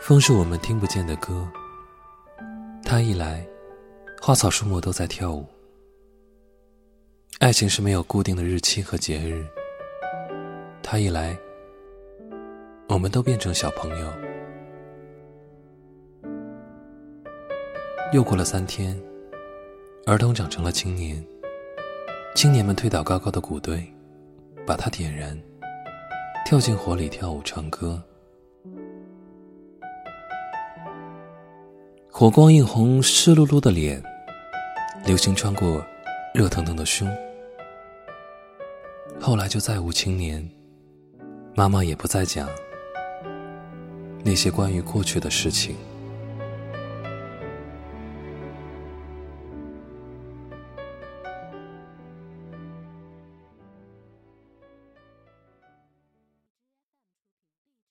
风是我们听不见的歌，它一来，花草树木都在跳舞。爱情是没有固定的日期和节日，它一来，我们都变成小朋友。又过了三天，儿童长成了青年，青年们推倒高高的谷堆，把它点燃，跳进火里跳舞唱歌。火光映红湿漉漉的脸，流星穿过热腾腾的胸。后来就再无青年，妈妈也不再讲那些关于过去的事情。